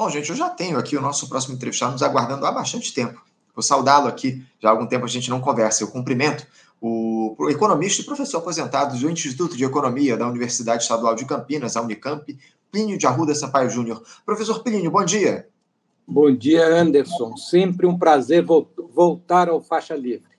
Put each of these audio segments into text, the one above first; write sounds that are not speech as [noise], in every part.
Bom, gente, eu já tenho aqui o nosso próximo entrevistado nos aguardando há bastante tempo. Vou saudá-lo aqui, já há algum tempo a gente não conversa. Eu cumprimento o, economista e professor aposentado do Instituto de Economia da Universidade Estadual de Campinas, a Unicamp, Plínio de Arruda Sampaio Júnior. Professor Plínio, bom dia. Bom dia, Anderson. Sempre um prazer voltar ao Faixa Livre.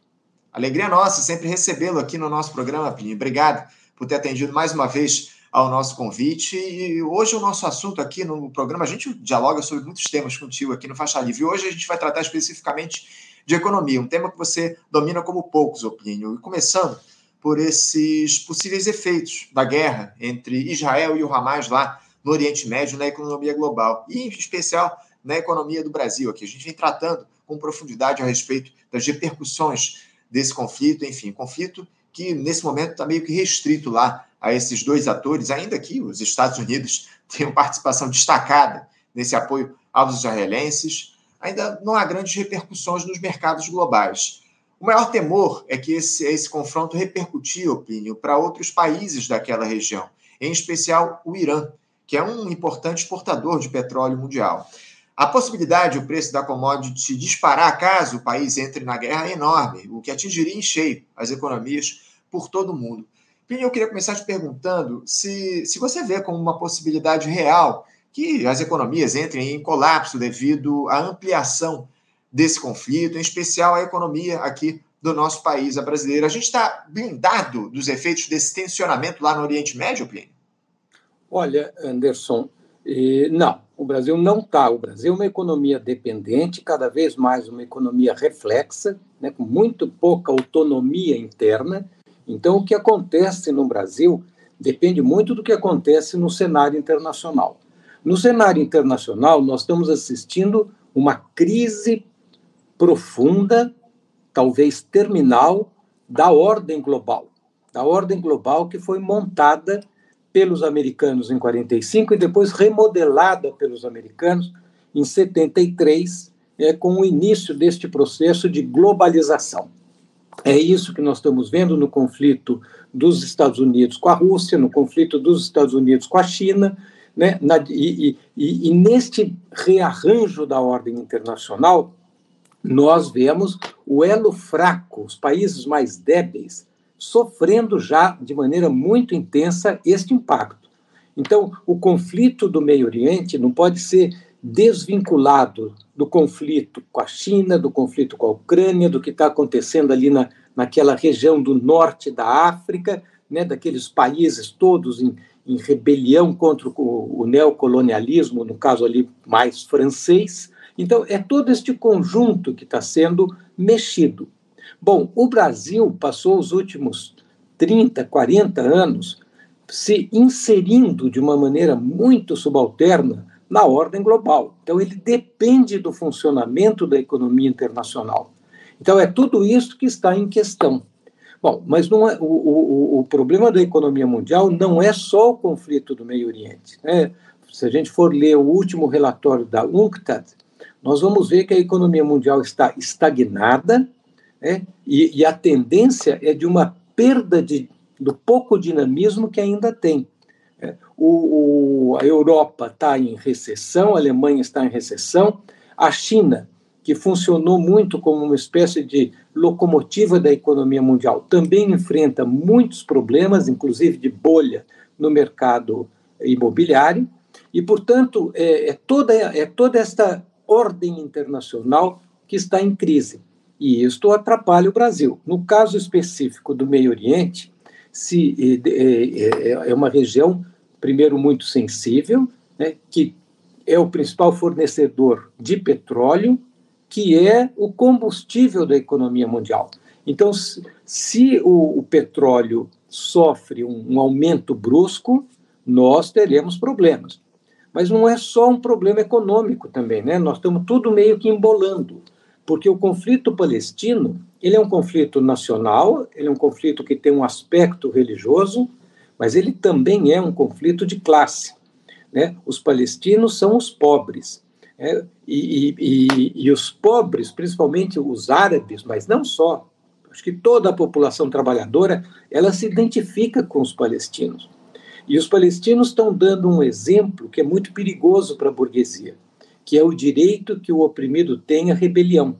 Alegria nossa sempre recebê-lo aqui no nosso programa, Plínio. Obrigado por ter atendido mais uma vez ao nosso convite. E hoje o nosso assunto aqui no programa, a gente dialoga sobre muitos temas contigo aqui no Faixa Livre. E hoje a gente vai tratar especificamente de economia, um tema que você domina como poucos, Opínio. E começando por esses possíveis efeitos da guerra entre Israel e o Hamas lá no Oriente Médio, na economia global, e em especial na economia do Brasil, aqui. A gente vem tratando com profundidade a respeito das repercussões desse conflito, enfim, conflito que nesse momento está meio que restrito lá a esses dois atores, ainda que os Estados Unidos [laughs] tenham participação destacada nesse apoio aos israelenses, ainda não há grandes repercussões nos mercados globais. O maior temor é que esse, esse confronto repercutir, Opínio, para outros países daquela região, em especial o Irã, que é um importante exportador de petróleo mundial. A possibilidade, o preço da commodity disparar caso o país entre na guerra é enorme, o que atingiria em cheio as economias por todo o mundo. Plínio, eu queria começar te perguntando se, se você vê como uma possibilidade real que as economias entrem em colapso devido à ampliação desse conflito, em especial a economia aqui do nosso país, a brasileira. A gente está blindado dos efeitos desse tensionamento lá no Oriente Médio, Plínio? Olha, Anderson, não, o Brasil não está. O Brasil é uma economia dependente, cada vez mais uma economia reflexa, né, com muito pouca autonomia interna então, o que acontece no Brasil depende muito do que acontece no cenário internacional. No cenário internacional, nós estamos assistindo uma crise profunda, talvez terminal, da ordem global. Da ordem global que foi montada pelos americanos em 45 e depois remodelada pelos americanos em 73, é, com o início deste processo de globalização. É isso que nós estamos vendo no conflito dos Estados Unidos com a Rússia, no conflito dos Estados Unidos com a China, né? Na, e, e, e, neste rearranjo da ordem internacional, nós vemos o elo fraco, os países mais débeis, sofrendo já de maneira muito intensa este impacto. Então, o conflito do Meio Oriente não pode ser desvinculado do conflito com a China, do conflito com a Ucrânia, do que está acontecendo ali na, naquela região do norte da África, né, daqueles países todos em, em rebelião contra o, o, neocolonialismo, no caso ali mais francês. Então, é todo este conjunto que está sendo mexido. Bom, o Brasil passou os últimos 30, 40 anos se inserindo de uma maneira muito subalterna na ordem global. Então, ele depende do funcionamento da economia internacional. Então, é tudo isso que está em questão. Bom, mas não é, o, o, o problema da economia mundial não é só o conflito do Meio Oriente. Né? Se a gente for ler o último relatório da UNCTAD, nós vamos ver que a economia mundial está estagnada né? e, e a tendência é de uma perda de, do pouco dinamismo que ainda tem. O, o, a Europa está em recessão, a Alemanha está em recessão, a China, que funcionou muito como uma espécie de locomotiva da economia mundial, também enfrenta muitos problemas, inclusive de bolha no mercado imobiliário, e, portanto, é, é toda, é toda esta ordem internacional que está em crise. E isto atrapalha o Brasil. No caso específico do Meio Oriente, se, é, é, é uma região primeiro, muito sensível, né, que é o principal fornecedor de petróleo, que é o combustível da economia mundial. Então, se o, o petróleo sofre um, um aumento brusco, nós teremos problemas. Mas não é só um problema econômico também, né? Nós estamos tudo meio que embolando, porque o conflito palestino ele é um conflito nacional, ele é um conflito que tem um aspecto religioso, mas ele também é um conflito de classe. Né? Os palestinos são os pobres. Né? E, e, e, os pobres, principalmente os árabes, mas não só, acho que toda a população trabalhadora, ela se identifica com os palestinos. E os palestinos estão dando um exemplo que é muito perigoso para a burguesia, que é o direito que o oprimido tem à rebelião.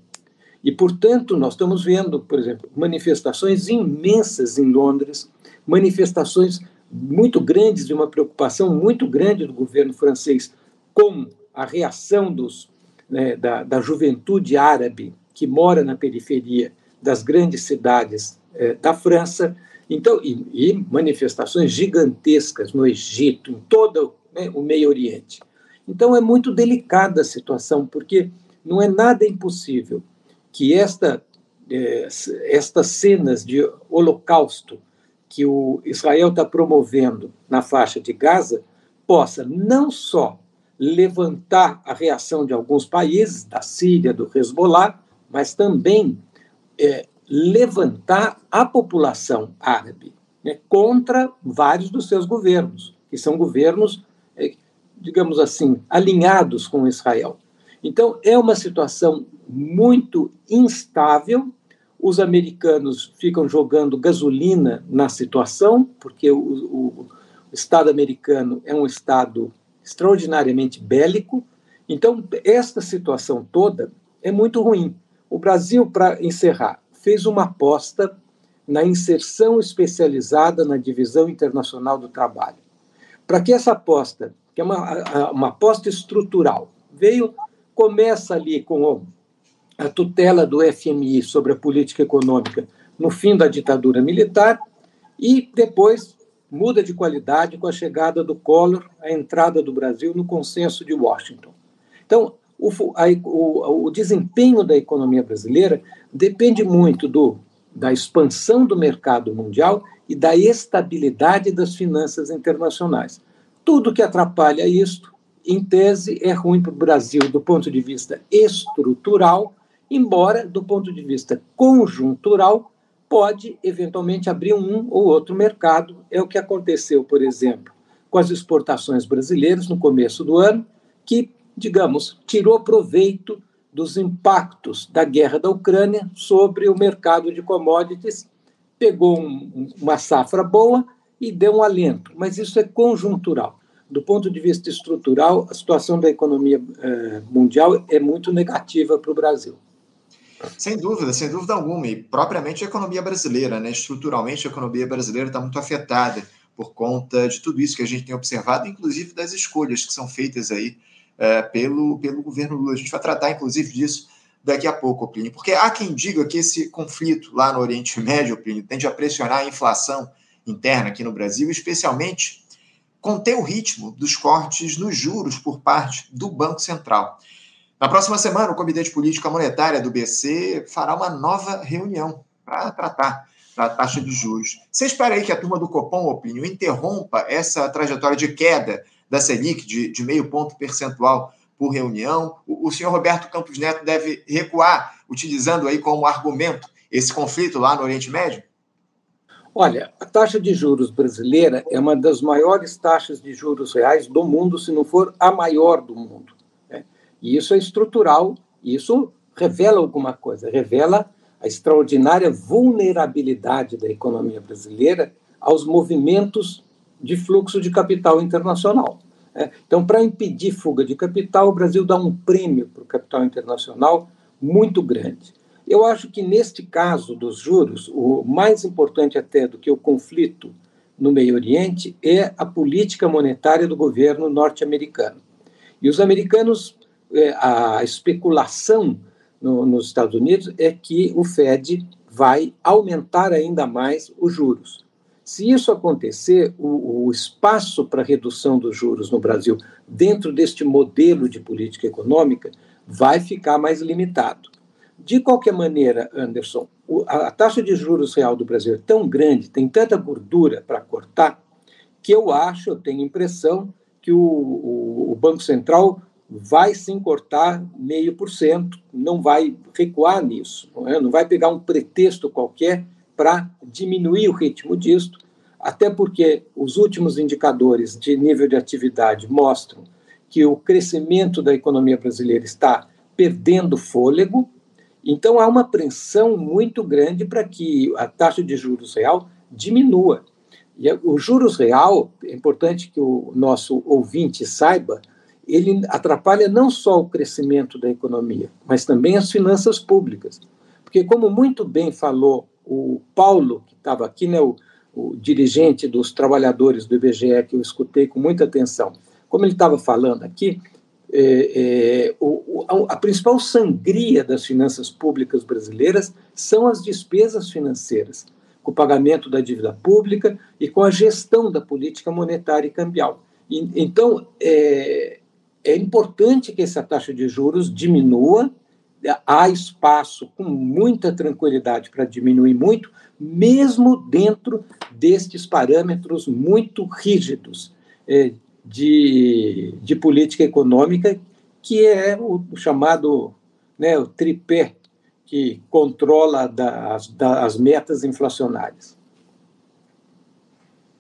E, portanto, nós estamos vendo, por exemplo, manifestações imensas em Londres, manifestações muito grandes, de uma preocupação muito grande do governo francês com a reação dos, né, da, da, juventude árabe que mora na periferia das grandes cidades eh, da França, então e, e, manifestações gigantescas no Egito, em todo né, o Meio Oriente. Então é muito delicada a situação, porque não é nada impossível que esta, eh, estas cenas de holocausto que o Israel está promovendo na faixa de Gaza possa não só levantar a reação de alguns países, da Síria, do Hezbollah, mas também é, levantar a população árabe né, contra vários dos seus governos, que são governos, é, digamos assim, alinhados com Israel. Então, é uma situação muito instável os americanos ficam jogando gasolina na situação, porque o, o, Estado americano é um Estado extraordinariamente bélico. Então, esta situação toda é muito ruim. O Brasil, para encerrar, fez uma aposta na inserção especializada na divisão internacional do trabalho. Para que essa aposta, que é uma, uma aposta estrutural, veio, começa ali com a tutela do FMI sobre a política econômica no fim da ditadura militar e depois muda de qualidade com a chegada do Collor, a entrada do Brasil no consenso de Washington. Então, o, a, o, o desempenho da economia brasileira depende muito do, da expansão do mercado mundial e da estabilidade das finanças internacionais. Tudo que atrapalha isto, em tese, é ruim para o Brasil do ponto de vista estrutural embora, do ponto de vista conjuntural, pode eventualmente abrir um ou outro mercado. É o que aconteceu, por exemplo, com as exportações brasileiras no começo do ano, que, digamos, tirou proveito dos impactos da guerra da Ucrânia sobre o mercado de commodities, pegou um, uma safra boa e deu um alento, mas isso é conjuntural. Do ponto de vista estrutural, a situação da economia eh, mundial é muito negativa para o Brasil. Sem dúvida, sem dúvida alguma. E propriamente a economia brasileira, né? Estruturalmente, a economia brasileira está muito afetada por conta de tudo isso que a gente tem observado, inclusive das escolhas que são feitas aí é, pelo, pelo governo Lula. A gente vai tratar, inclusive, disso daqui a pouco, Plínio, porque há quem diga que esse conflito lá no Oriente [laughs] Médio, Plínio, tende a pressionar a inflação interna aqui no Brasil, especialmente conter o ritmo dos cortes nos juros por parte do Banco Central. Na próxima semana, o Comitê de Política Monetária do BC fará uma nova reunião para tratar da taxa de juros. Você espera aí que a turma do Copom, Opinião, interrompa essa trajetória de queda da Selic de, de meio ponto percentual por reunião? O, o senhor Roberto Campos Neto deve recuar, utilizando aí como argumento esse conflito lá no Oriente Médio? Olha, a taxa de juros brasileira é uma das maiores taxas de juros reais do mundo, se não for a maior do mundo. E isso é estrutural, isso revela alguma coisa, revela a extraordinária vulnerabilidade da economia brasileira aos movimentos de fluxo de capital internacional. É, então, para impedir fuga de capital, o Brasil dá um prêmio para o capital internacional muito grande. Eu acho que, neste caso dos juros, o mais importante até do que o conflito no Meio Oriente é a política monetária do governo norte-americano. E os americanos a especulação no, nos Estados Unidos é que o Fed vai aumentar ainda mais os juros. Se isso acontecer, o, o espaço para redução dos juros no Brasil, dentro deste modelo de política econômica, vai ficar mais limitado. De qualquer maneira, Anderson, a, taxa de juros real do Brasil é tão grande, tem tanta gordura para cortar, que eu acho, eu tenho impressão, que o, o, o Banco Central vai sim cortar meio por cento, não vai recuar nisso, não, é? não vai pegar um pretexto qualquer para diminuir o ritmo disto, até porque os últimos indicadores de nível de atividade mostram que o crescimento da economia brasileira está perdendo fôlego, então há uma pressão muito grande para que a taxa de juros real diminua. E o juros real, é importante que o nosso ouvinte saiba, ele atrapalha não só o crescimento da economia, mas também as finanças públicas. Porque, como muito bem falou o Paulo, que estava aqui, né, o, o dirigente dos trabalhadores do IBGE, que eu escutei com muita atenção, como ele estava falando aqui, é, é, o, a, principal sangria das finanças públicas brasileiras são as despesas financeiras, com o pagamento da dívida pública e com a gestão da política monetária e cambial. E, então, é, é importante que essa taxa de juros diminua, há espaço com muita tranquilidade para diminuir muito, mesmo dentro destes parâmetros muito rígidos é, de, de política econômica, que é o, o chamado né, o tripé que controla das metas inflacionárias.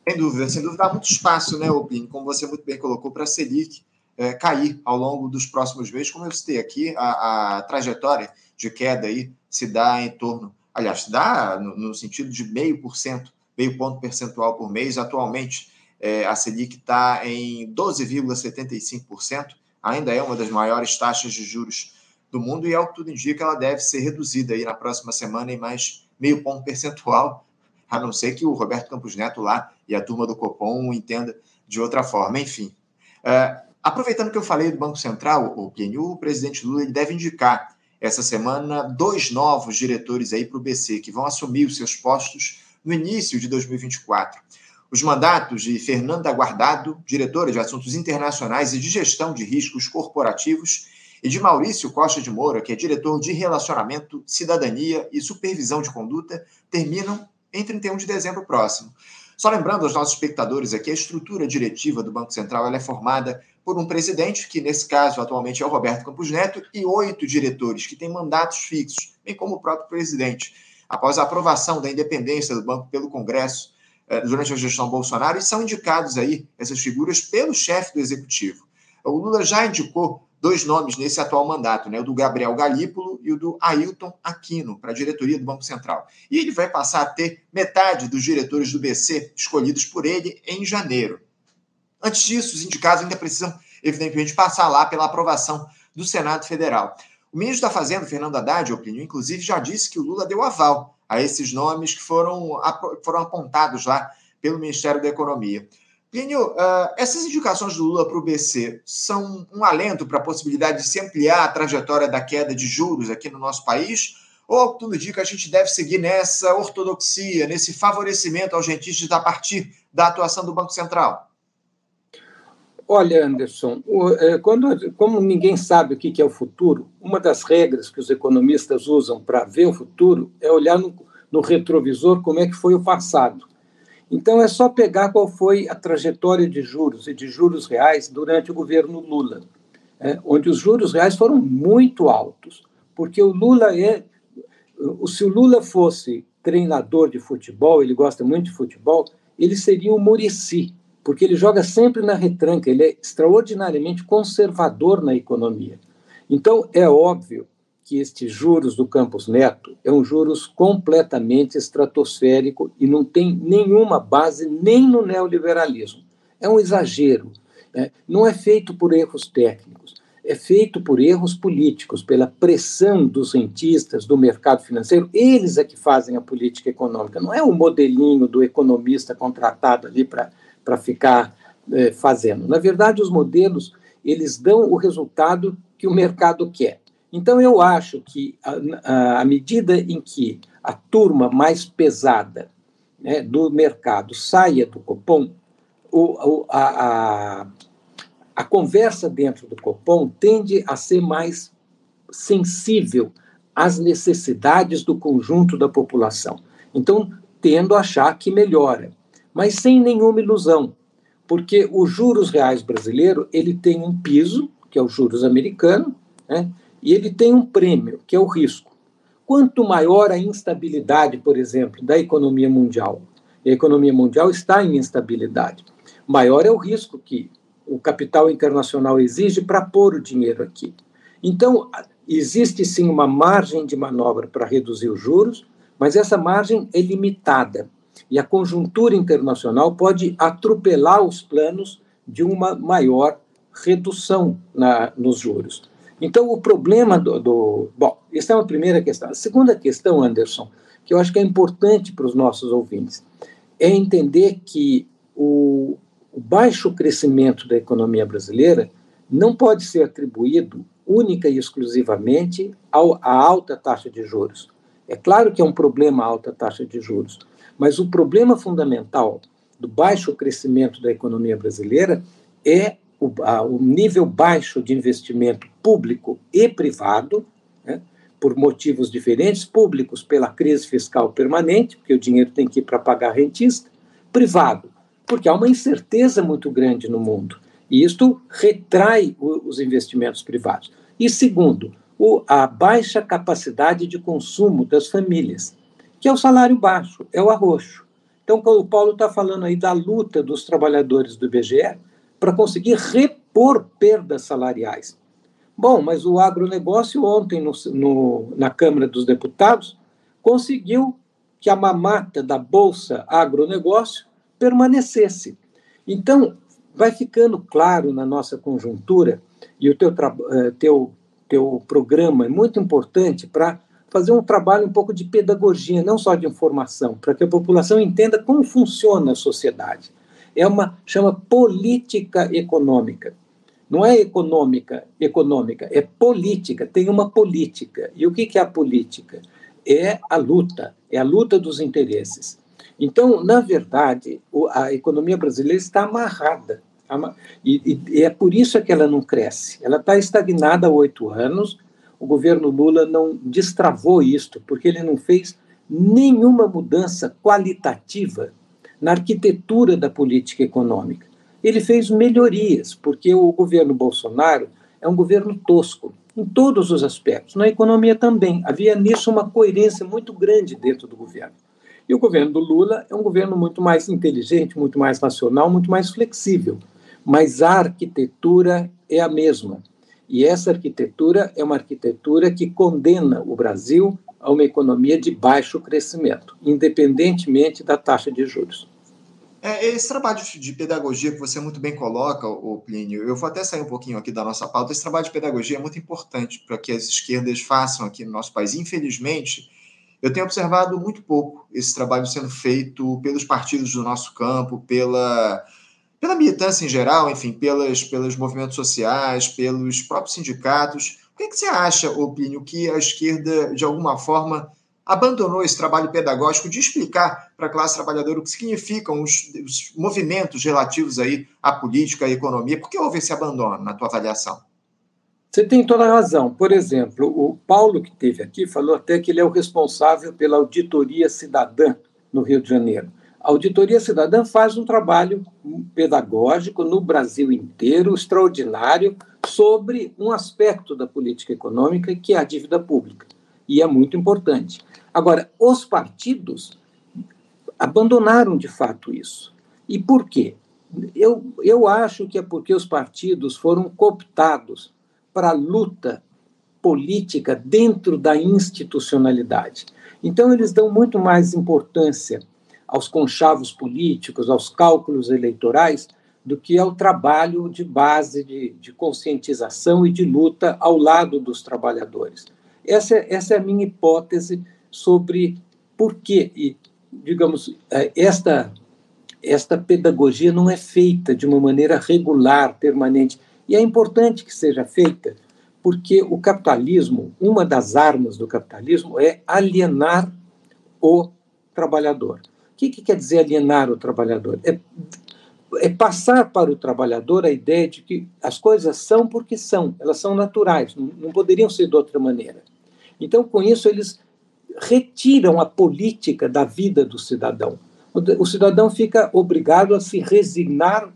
Sem dúvida, sem dúvida, há muito espaço, né, Opini, como você muito bem colocou, para a Selic é, cair ao longo dos próximos meses. Como eu citei aqui, a, a trajetória de queda aí se dá em torno, aliás, se dá no, no sentido de meio por cento, meio ponto percentual por mês. Atualmente, é, a Selic está em 12,75%, ainda é uma das maiores taxas de juros do mundo e, ao que tudo indica, ela deve ser reduzida aí na próxima semana em mais meio ponto percentual, a não ser que o Roberto Campos Neto lá e a turma do Copom entenda de outra forma. Enfim, é, aproveitando que eu falei do Banco Central, o PNU, o presidente Lula ele deve indicar essa semana dois novos diretores aí para o BC, que vão assumir os seus postos no início de 2024. Os mandatos de Fernanda Guardado, diretora de Assuntos Internacionais e de Gestão de Riscos Corporativos, e de Maurício Costa de Moura, que é diretor de Relacionamento, Cidadania e Supervisão de Conduta, terminam em 31 de dezembro próximo. Só lembrando aos nossos espectadores aqui, a estrutura diretiva do Banco Central é formada por um presidente, que nesse caso atualmente é o Roberto Campos Neto, e oito diretores, que têm mandatos fixos, bem como o próprio presidente. Após a aprovação da independência do banco pelo Congresso, eh, durante a gestão Bolsonaro e são indicados aí essas figuras pelo chefe do executivo. O Lula já indicou dois nomes nesse atual mandato, né, o do Gabriel Galípolo e o do Ailton Aquino, para a diretoria do Banco Central. E ele vai passar a ter metade dos diretores do BC escolhidos por ele em janeiro. Antes disso, os indicados ainda precisam, evidentemente, passar lá pela aprovação do Senado Federal. O ministro da Fazenda, Fernando Haddad, opinião, inclusive, já disse que o Lula deu aval a esses nomes que foram, foram apontados lá pelo Ministério da Economia. Plínio, uh, essas indicações do Lula para o BC são um alento para a possibilidade de se ampliar a trajetória da queda de juros aqui no nosso país? Ou tudo indica que a gente deve seguir nessa ortodoxia, nesse favorecimento aos rentistas a partir da atuação do Banco Central? Olha, Anderson, é, quando, como ninguém sabe o que é o futuro, uma das regras que os economistas usam para ver o futuro é olhar no, no retrovisor como é que foi o passado. Então, é só pegar qual foi a trajetória de juros e de juros reais durante o governo Lula, é, onde os juros reais foram muito altos, porque o Lula é. Se o Lula fosse treinador de futebol, ele gosta muito de futebol, ele seria o Murici porque ele joga sempre na retranca, ele é extraordinariamente conservador na economia. Então, é óbvio que estes juros do Campos Neto é um juros completamente estratosférico e não tem nenhuma base nem no neoliberalismo. É um exagero. Né? Não é feito por erros técnicos, é feito por erros políticos, pela pressão dos rentistas, do mercado financeiro. Eles é que fazem a política econômica, não é o modelinho do economista contratado ali para para ficar é, fazendo. Na verdade, os modelos eles dão o resultado que o mercado quer. Então, eu acho que, à medida em que a turma mais pesada né, do mercado saia do Copom, o, a, a, a conversa dentro do Copom tende a ser mais sensível às necessidades do conjunto da população. Então, tendo a achar que melhora mas sem nenhuma ilusão, porque os juros reais brasileiro ele tem um piso, que é o juros americano, né, e ele tem um prêmio, que é o risco. Quanto maior a instabilidade, por exemplo, da economia mundial, e a economia mundial está em instabilidade, maior é o risco que o capital internacional exige para pôr o dinheiro aqui. Então, existe sim uma margem de manobra para reduzir os juros, mas essa margem é limitada. E a conjuntura internacional pode atropelar os planos de uma maior redução na, nos juros. Então, o problema do, do. Bom, essa é uma primeira questão. A segunda questão, Anderson, que eu acho que é importante para os nossos ouvintes, é entender que o, o baixo crescimento da economia brasileira não pode ser atribuído única e exclusivamente ao, à alta taxa de juros. É claro que é um problema a alta taxa de juros, mas o problema fundamental do baixo crescimento da economia brasileira é o, a, o nível baixo de investimento público e privado, né, por motivos diferentes, públicos pela crise fiscal permanente, porque o dinheiro tem que ir para pagar rentista, privado, porque há uma incerteza muito grande no mundo. E isto retrai o, os investimentos privados. E segundo, o, a baixa capacidade de consumo das famílias, que é o salário baixo, é o arroxo. Então, o Paulo está falando aí da luta dos trabalhadores do IBGE para conseguir repor perdas salariais. Bom, mas o agronegócio ontem no, no, na Câmara dos Deputados conseguiu que a mamata da Bolsa Agronegócio permanecesse. Então, vai ficando claro na nossa conjuntura, e o teu, eh, teu, teu programa é muito importante para fazer um trabalho um pouco de pedagogia, não só de informação, para que a população entenda como funciona a sociedade. É uma chama política econômica. Não é econômica, econômica, é política, tem uma política. E o que é a política? É a luta, é a luta dos interesses. Então, na verdade, a economia brasileira está amarrada. E, e é por isso que ela não cresce. Ela está estagnada há oito anos. O governo Lula não destravou isto, porque ele não fez nenhuma mudança qualitativa na arquitetura da política econômica. Ele fez melhorias, porque o governo Bolsonaro é um governo tosco em todos os aspectos. Na economia também. Havia nisso uma coerência muito grande dentro do governo. E o governo do Lula é um governo muito mais inteligente, muito mais racional, muito mais flexível. Mas a arquitetura é a mesma. E essa arquitetura é uma arquitetura que condena o Brasil a uma economia de baixo crescimento, independentemente da taxa de juros. É, esse trabalho de pedagogia que você muito bem coloca, o Plínio, eu vou até sair um pouquinho aqui da nossa pauta. Esse trabalho de pedagogia é muito importante para que as esquerdas façam aqui no nosso país. Infelizmente, eu tenho observado muito pouco esse trabalho sendo feito pelos partidos do nosso campo, pela, pela militância em geral, enfim, pelas, pelos movimentos sociais, pelos próprios sindicatos. O que, é que você acha, Opínio, que a esquerda, de alguma forma, abandonou esse trabalho pedagógico de explicar para a classe trabalhadora o que significam os, os movimentos relativos aí à política, à economia? Por que houve esse abandono, na tua avaliação? Você tem toda a razão. Por exemplo, o Paulo, que teve aqui, falou até que ele é o responsável pela auditoria cidadã no Rio de Janeiro. A auditoria cidadã faz um trabalho pedagógico no Brasil inteiro, extraordinário, sobre um aspecto da política econômica que é a dívida pública. E é muito importante. Agora, os partidos abandonaram de fato isso. E por quê? Eu, eu acho que é porque os partidos foram cooptados para a luta política dentro da institucionalidade. Então, eles dão muito mais importância aos conchavos políticos, aos cálculos eleitorais, do que ao trabalho de base de, de conscientização e de luta ao lado dos trabalhadores. Essa, essa é a minha hipótese sobre por que, digamos, é, esta, esta pedagogia não é feita de uma maneira regular, permanente. E é importante que seja feita, porque o capitalismo, uma das armas do capitalismo é alienar o trabalhador. O que, que quer dizer alienar o trabalhador? É, é passar para o trabalhador a ideia de que as coisas são porque são, elas são naturais, não, não poderiam ser de outra maneira. Então, com isso, eles retiram a política da vida do cidadão. O, cidadão fica obrigado a se resignar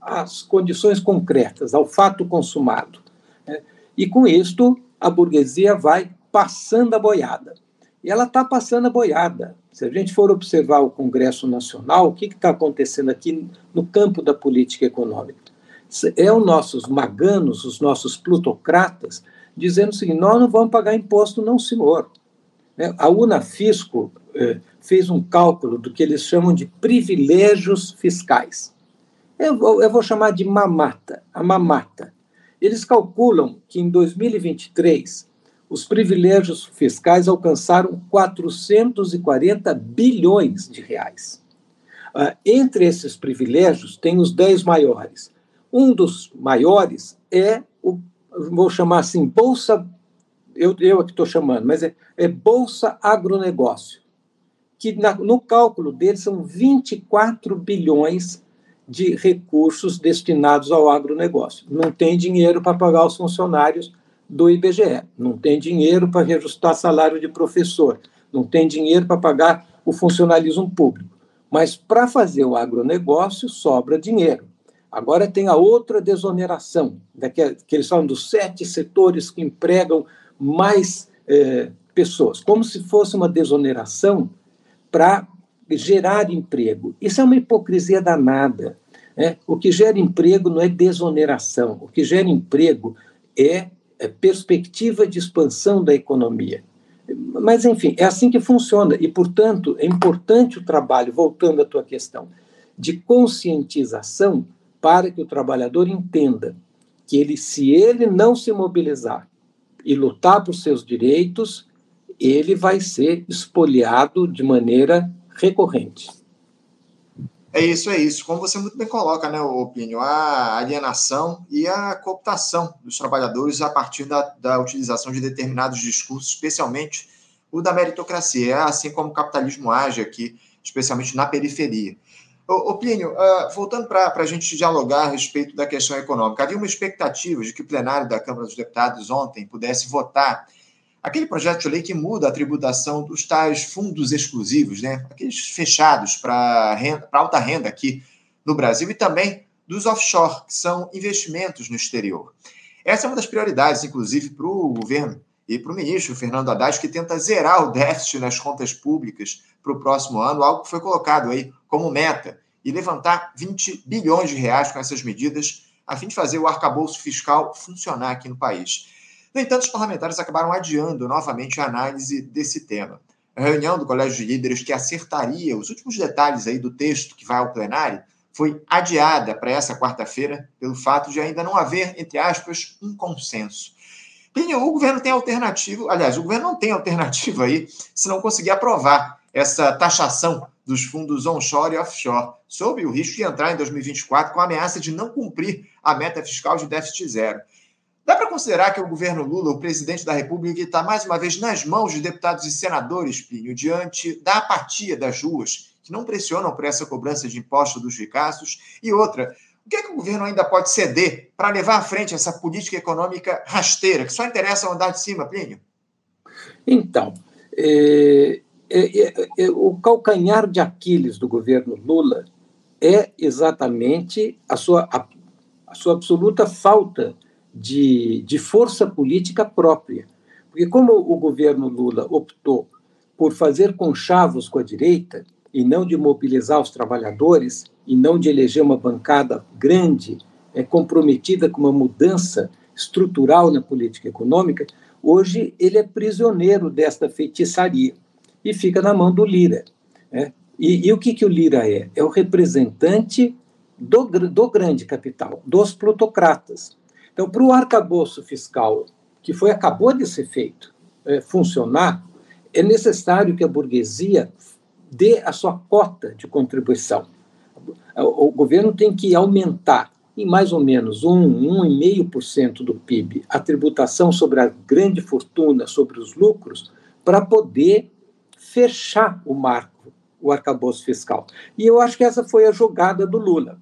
às condições concretas, ao fato consumado. Né? E com isto, a burguesia vai passando a boiada. E ela está passando a boiada. Se a gente for observar o Congresso Nacional, o que está acontecendo aqui no campo da política econômica? É os nossos maganos, os nossos plutocratas, dizendo o seguinte: nós não vamos pagar imposto, não, senhor. Né? A Unafisco eh, fez um cálculo do que eles chamam de privilégios fiscais. Eu vou, eu vou chamar de mamata, a mamata. Eles calculam que em 2023 os privilégios fiscais alcançaram 440 bilhões de reais. Uh, entre esses privilégios, tem os 10 maiores. Um dos maiores é o, vou chamar assim, Bolsa, eu, eu aqui estou chamando, mas é, é Bolsa Agronegócio, que na, no cálculo deles são 24 bilhões de recursos destinados ao agronegócio. Não tem dinheiro para pagar os funcionários do IBGE, não tem dinheiro para reajustar salário de professor, não tem dinheiro para pagar o funcionalismo público. Mas para fazer o agronegócio sobra dinheiro. Agora tem a outra desoneração, que eles falam dos sete setores que empregam mais é, pessoas, como se fosse uma desoneração para gerar emprego. Isso é uma hipocrisia danada. Né? O que gera emprego não é desoneração, o que gera emprego é, é perspectiva de expansão da economia. Mas, enfim, é assim que funciona. E, portanto, é importante o trabalho, voltando à tua questão, de conscientização para que o trabalhador entenda que ele, se ele não se mobilizar e lutar por seus direitos, ele vai ser espoliado de maneira recorrente. É isso, é isso. Como você muito bem coloca, né, Opínio, a alienação e a cooptação dos trabalhadores a partir da, da utilização de determinados discursos, especialmente o da meritocracia, é assim como o capitalismo age aqui, especialmente na periferia. Ô, Plínio, uh, voltando para a gente dialogar a respeito da questão econômica, havia uma expectativa de que o plenário da Câmara dos Deputados ontem pudesse votar aquele projeto de lei que muda a tributação dos tais fundos exclusivos, né? aqueles fechados para alta renda aqui no Brasil e também dos offshore, que são investimentos no exterior. Essa é uma das prioridades, inclusive, para o governo e para o ministro Fernando Haddad, que tenta zerar o déficit nas contas públicas para o próximo ano, algo que foi colocado aí como meta, e levantar 20 bilhões de reais com essas medidas, a fim de fazer o arcabouço fiscal funcionar aqui no país. No entanto, os parlamentares acabaram adiando novamente a análise desse tema. A reunião do Colégio de Líderes que acertaria os últimos detalhes aí do texto que vai ao plenário foi adiada para essa quarta-feira pelo fato de ainda não haver, entre aspas, um consenso. O governo tem alternativa, aliás, o governo não tem alternativa aí se não conseguir aprovar essa taxação dos fundos onshore e offshore, sob o risco de entrar em 2024 com a ameaça de não cumprir a meta fiscal de déficit zero. Dá para considerar que o governo Lula, o presidente da República, está mais uma vez nas mãos de deputados e senadores, Plínio, diante da apatia das ruas, que não pressionam por essa cobrança de impostos dos ricaços? E outra, o que é que o governo ainda pode ceder para levar à frente essa política econômica rasteira, que só interessa andar de cima, Plínio? Então, é, é, é, é, o calcanhar de Aquiles do governo Lula é exatamente a sua, a, a sua absoluta falta de, de força política própria. Porque, como o governo Lula optou por fazer conchavos com a direita, e não de mobilizar os trabalhadores, e não de eleger uma bancada grande, é, comprometida com uma mudança estrutural na política econômica, hoje ele é prisioneiro desta feitiçaria e fica na mão do Lira. Né? E, e, o que, que o Lira é? É o representante do, do grande capital, dos plutocratas. Então, para o arcabouço fiscal, que foi acabou de ser feito, é, funcionar, é necessário que a burguesia dê a sua cota de contribuição. O, governo tem que aumentar em mais ou menos 1, 1,5% do PIB a tributação sobre a grande fortuna, sobre os lucros, para poder fechar o marco, o arcabouço fiscal. E eu acho que essa foi a jogada do Lula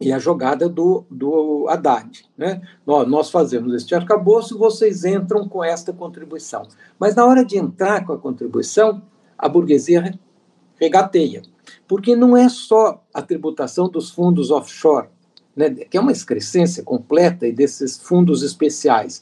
e a jogada do, do Haddad. Né? Nós, nós fazemos este arcabouço, vocês entram com esta contribuição. Mas na hora de entrar com a contribuição, a burguesia regateia. Porque não é só a tributação dos fundos offshore, né, que é uma excrescência completa e desses fundos especiais.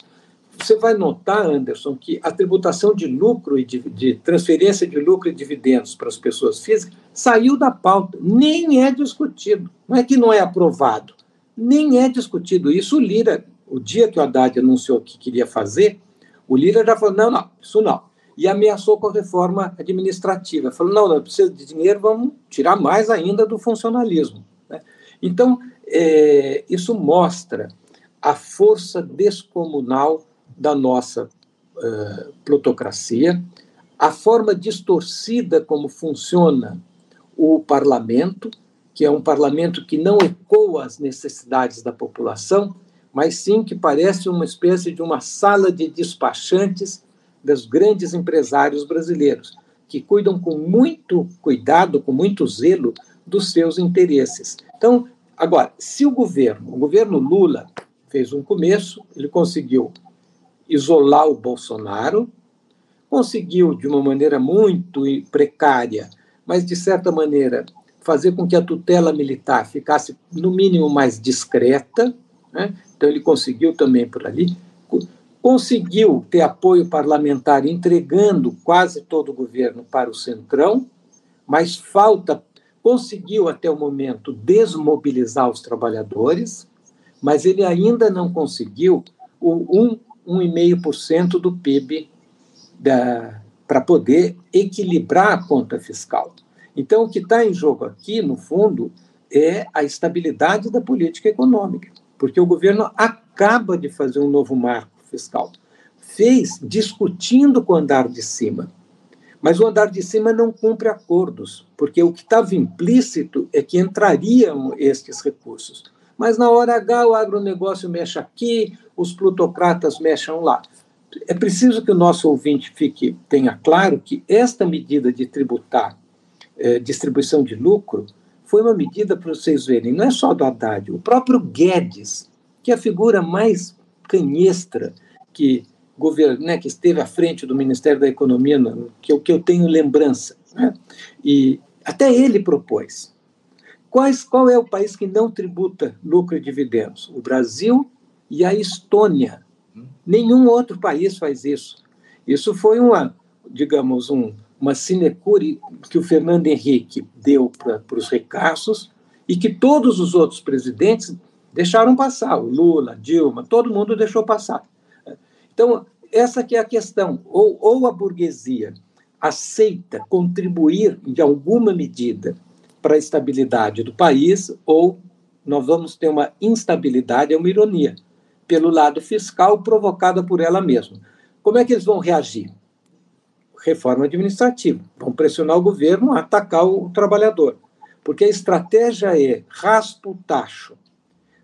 Você vai notar, Anderson, que a tributação de lucro e de, de transferência de lucro e dividendos para as pessoas físicas saiu da pauta, nem é discutido. Não é que não é aprovado, nem é discutido. Isso o Lira, o dia que o Haddad anunciou que queria fazer, o Lira já falou: não, não, isso não. E ameaçou com a reforma administrativa. Falou: não, não, precisa de dinheiro, vamos tirar mais ainda do funcionalismo. Né? Então, é, isso mostra a força descomunal da nossa uh, plutocracia, a forma distorcida como funciona o parlamento, que é um parlamento que não ecoa as necessidades da população, mas sim que parece uma espécie de uma sala de despachantes dos grandes empresários brasileiros, que cuidam com muito cuidado, com muito zelo dos seus interesses. Então, agora, se o governo, o governo Lula fez um começo, ele conseguiu isolar o Bolsonaro, conseguiu de uma maneira muito precária, mas de certa maneira fazer com que a tutela militar ficasse no mínimo mais discreta, né? então ele conseguiu também por ali, conseguiu ter apoio parlamentar entregando quase todo o governo para o Centrão, mas falta, conseguiu até o momento desmobilizar os trabalhadores, mas ele ainda não conseguiu o 1,5% do PIB para poder equilibrar a conta fiscal. Então, o que está em jogo aqui, no fundo, é a estabilidade da política econômica, porque o governo acaba de fazer um novo marco fiscal. Fez discutindo com o andar de cima. Mas o andar de cima não cumpre acordos, porque o que estava implícito é que entrariam estes recursos. Mas na hora H o agronegócio mexe aqui, os plutocratas mexam lá. É preciso que o nosso ouvinte fique tenha claro que esta medida de tributar eh, distribuição de lucro foi uma medida para vocês verem, não é só do Haddad, o próprio Guedes, que é a figura mais canhestra que, né, que esteve à frente do Ministério da Economia, que eu, que eu tenho lembrança. Né? E até ele propôs. Quais, qual é o país que não tributa lucro e dividendos? O Brasil e a Estônia. Nenhum outro país faz isso. Isso foi uma, digamos, um, uma sinecure que o Fernando Henrique deu para os recassos e que todos os outros presidentes deixaram passar. O Lula, Dilma, todo mundo deixou passar. Então, essa que é a questão. Ou, ou a burguesia aceita contribuir de alguma medida para a estabilidade do país, ou nós vamos ter uma instabilidade, é uma ironia, pelo lado fiscal provocada por ela mesma. Como é que eles vão reagir? Reforma administrativa. Vão pressionar o governo a atacar o trabalhador. Porque a estratégia é raspa o tacho,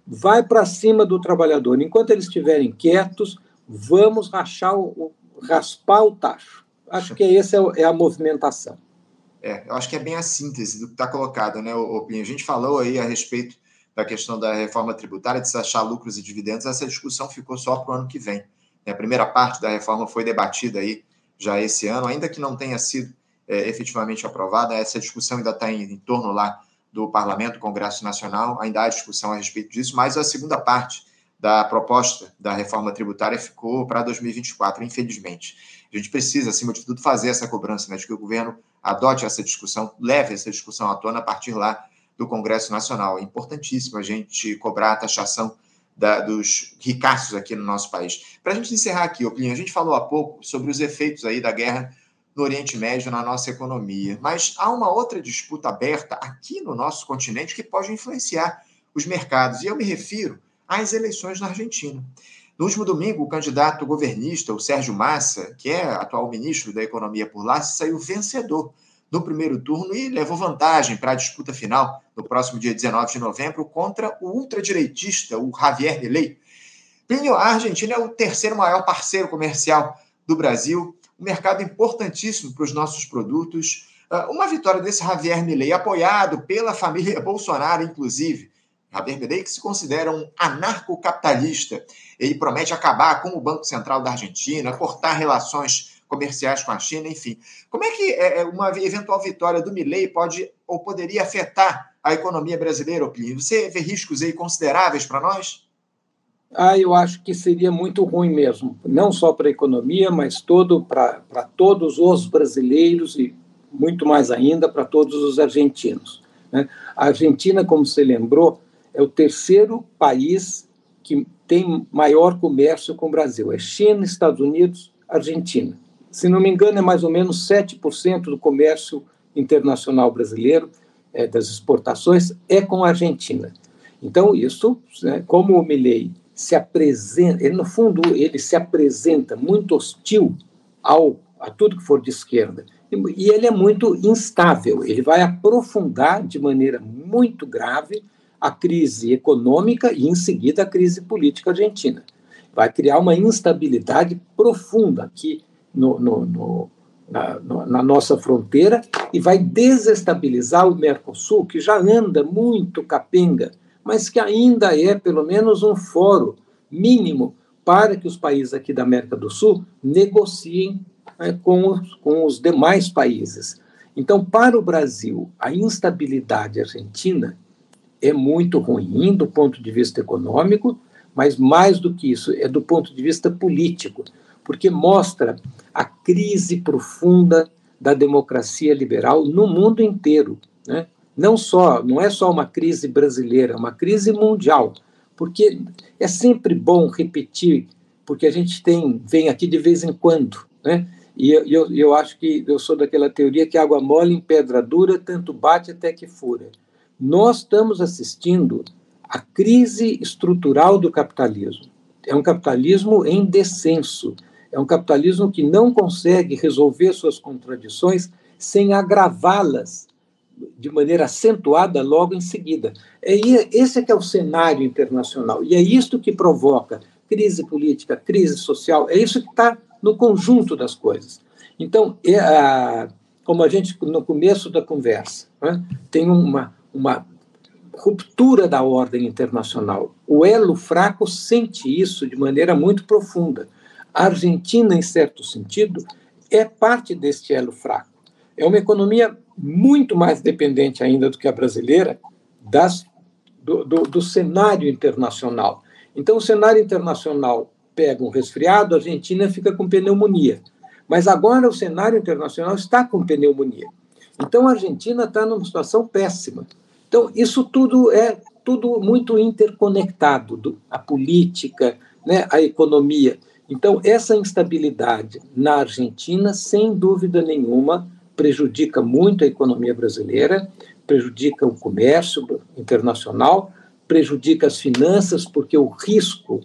vai para cima do trabalhador. Enquanto eles estiverem quietos, vamos rachar o, raspar o tacho. Acho que essa é, é a movimentação. É, eu acho que é bem a síntese do que está colocado, né? A gente falou aí a respeito da questão da reforma tributária, de se achar lucros e dividendos, essa discussão ficou só para o ano que vem. A primeira parte da reforma foi debatida aí já esse ano, ainda que não tenha sido é, efetivamente aprovada, essa discussão ainda está em, em torno lá do Parlamento, Congresso Nacional, ainda há discussão a respeito disso, mas a segunda parte da proposta da reforma tributária ficou para 2024, infelizmente. A gente precisa, acima de tudo, fazer essa cobrança, né, de que o governo adote essa discussão, leve essa discussão à tona a partir lá do Congresso Nacional. É importantíssimo a gente cobrar a taxação da, dos ricaços aqui no nosso país. Para a gente encerrar aqui, Oplinho, a gente falou há pouco sobre os efeitos aí da guerra no Oriente Médio na nossa economia, mas há uma outra disputa aberta aqui no nosso continente que pode influenciar os mercados, e eu me refiro às eleições na Argentina. No último domingo, o candidato governista, o Sérgio Massa, que é atual ministro da Economia por lá, saiu vencedor no primeiro turno e levou vantagem para a disputa final no próximo dia 19 de novembro contra o ultradireitista, o Javier Milei. Plínio, a Argentina é o terceiro maior parceiro comercial do Brasil, um mercado importantíssimo para os nossos produtos. Ah, uma vitória desse Javier Milei, apoiado pela família [laughs] Bolsonaro, inclusive, Javier Milei, que se considera um anarcocapitalista. Ele promete acabar com o Banco Central da Argentina, cortar relações comerciais com a China, enfim. Como é que é, é, uma eventual vitória do Milei pode ou poderia afetar a economia brasileira, Oplinho? Você vê riscos aí consideráveis para nós? Ah, eu acho que seria muito ruim mesmo, não só para a economia, mas todo para todos os brasileiros e muito mais ainda para todos os argentinos. Né? A Argentina, como você lembrou, é o terceiro país que tem maior comércio com o Brasil. É China, Estados Unidos, Argentina. Se não me engano, é mais ou menos 7% do comércio internacional brasileiro, é, das exportações, é com a Argentina. Então, isso, né, como o Milley se apresenta, ele, no fundo, ele se apresenta muito hostil ao, a tudo que for de esquerda. E, e ele é muito instável, ele vai aprofundar de maneira muito grave a crise econômica e, em seguida, a crise política argentina. Vai criar uma instabilidade profunda aqui no, no, no, na, na, nossa fronteira e vai desestabilizar o Mercosul, que já anda muito capenga, mas que ainda é, pelo menos, um fórum mínimo para que os países aqui da América do Sul negociem né, com, os, com os demais países. Então, para o Brasil, a instabilidade argentina é muito ruim do ponto de vista econômico, mas mais do que isso, é do ponto de vista político, porque mostra a crise profunda da democracia liberal no mundo inteiro, né? Não só, não é só uma crise brasileira, é uma crise mundial, porque é sempre bom repetir, porque a gente tem vem aqui de vez em quando, né? E eu, eu, eu acho que eu sou daquela teoria que água mole em pedra dura, tanto bate até que fura. Nós estamos assistindo à crise estrutural do capitalismo. É um capitalismo em descenso. É um capitalismo que não consegue resolver suas contradições sem agravá-las de maneira acentuada logo em seguida. É, esse é que é o cenário internacional. E é isto que provoca crise política, crise social, é isso que está no conjunto das coisas. Então, é a, como a gente, no começo da conversa, né, tem uma, uma ruptura da ordem internacional. O elo fraco sente isso de maneira muito profunda. A Argentina, em certo sentido, é parte deste elo fraco. É uma economia muito mais dependente ainda do que a brasileira das, do, do, do cenário internacional. Então, o cenário internacional pega um resfriado, a Argentina fica com pneumonia. Mas agora o cenário internacional está com pneumonia. Então, a Argentina está numa situação péssima. Então, isso tudo é tudo muito interconectado, do, a política, né, a economia. Então, essa instabilidade na Argentina, sem dúvida nenhuma, prejudica muito a economia brasileira, prejudica o comércio internacional, prejudica as finanças, porque o risco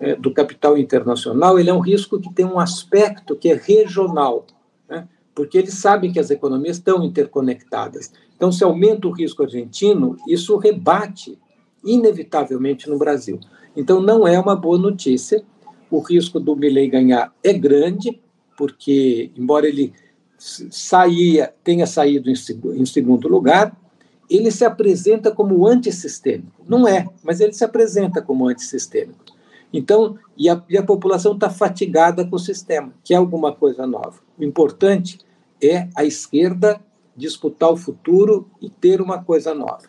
é, do capital internacional ele é um risco que tem um aspecto que é regional, porque eles sabem que as economias estão interconectadas. Então, se aumenta o risco argentino, isso rebate inevitavelmente no Brasil. Então, não é uma boa notícia. O risco do Milley ganhar é grande, porque, embora ele saía, tenha saído em, segundo lugar, ele se apresenta como antissistêmico. Não é, mas ele se apresenta como antissistêmico. Então, e a, e a população está fatigada com o sistema, que é alguma coisa nova. O importante é a esquerda disputar o futuro e ter uma coisa nova.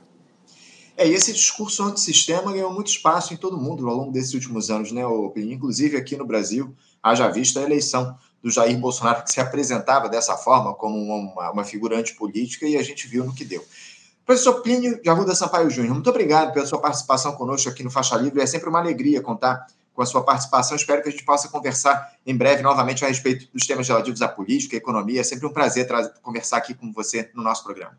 É, e esse discurso antissistema ganhou muito espaço em todo mundo ao longo desses últimos anos, né, Inclusive aqui no Brasil, haja vista a eleição do Jair Bolsonaro, que se apresentava dessa forma, como uma, uma figura antipolítica, e a gente viu no que deu. Professor Plínio de Arruda Sampaio Júnior, muito obrigado pela sua participação conosco aqui no Faixa Livre. É sempre uma alegria contar com a sua participação. Espero que a gente possa conversar em breve novamente a respeito dos temas relativos à política, à economia. É sempre um prazer conversar aqui com você no nosso programa.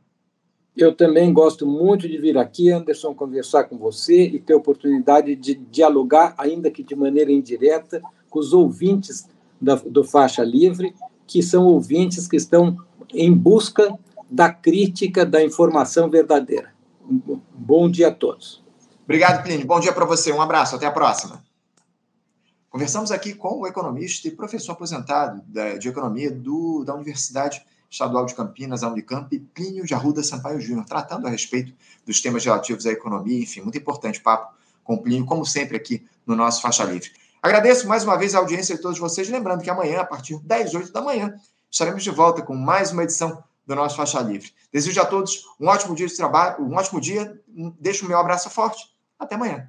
Eu também gosto muito de vir aqui, Anderson, conversar com você e ter a oportunidade de dialogar, ainda que de maneira indireta, com os ouvintes da, do Faixa Livre, que são ouvintes que estão em busca da crítica da informação verdadeira. Um bom dia a todos. Obrigado, Plínio. Bom dia para você. Um abraço. Até a próxima. Conversamos aqui com o economista e professor aposentado de economia do, da Universidade Estadual de Campinas, a Unicamp, Plínio de Arruda Sampaio Júnior, tratando a respeito dos temas relativos à economia, enfim, muito importante papo com o Plínio, como sempre aqui no nosso Faixa Livre. Agradeço mais uma vez a audiência de todos vocês, lembrando que amanhã, a partir das 8 da manhã, estaremos de volta com mais uma edição do nosso Faixa Livre. Desejo a todos um ótimo dia de trabalho, um ótimo dia, deixo o meu abraço forte. Até amanhã.